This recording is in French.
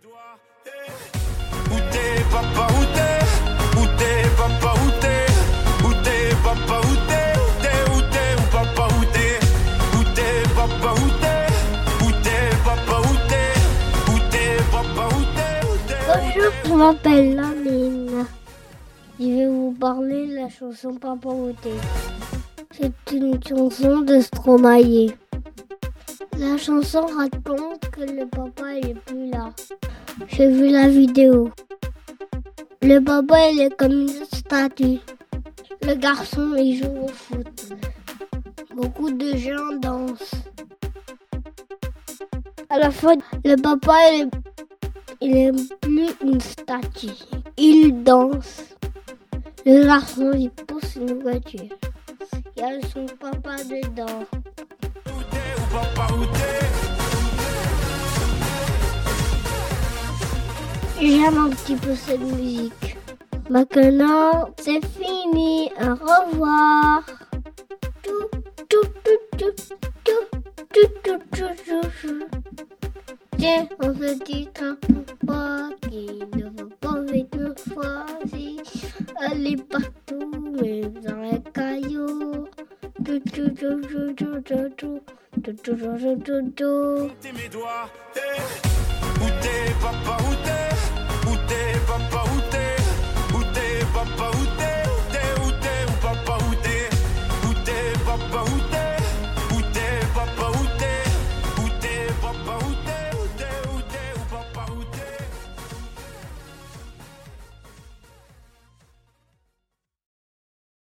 Où t'es, papa, où t'es? Où t'es, papa, où t'es? Où papa, où t'es? Où t'es, où t'es, où papa, où t'es? Où t'es, papa, où t'es? Où papa, où t'es? Où papa, où t'es? Où où Bonjour, je m'appelle Lamine. Je vais vous parler de la chanson Papa Outé. C'est une chanson de Stromae. La chanson raconte que le papa il est plus là. J'ai vu la vidéo. Le papa il est comme une statue. Le garçon il joue au foot. Beaucoup de gens dansent. À la fin, le papa est il est plus une statue. Il danse. Le garçon, il pousse une voiture. Il y a son papa dedans. J'aime un petit peu cette musique. Maintenant, c'est fini. Au revoir. J'ai un petit train qui ne veut pas vite me choisir. Elle est partout, même dans les cailloux. Comptez mes doigts, hey, où t'es papa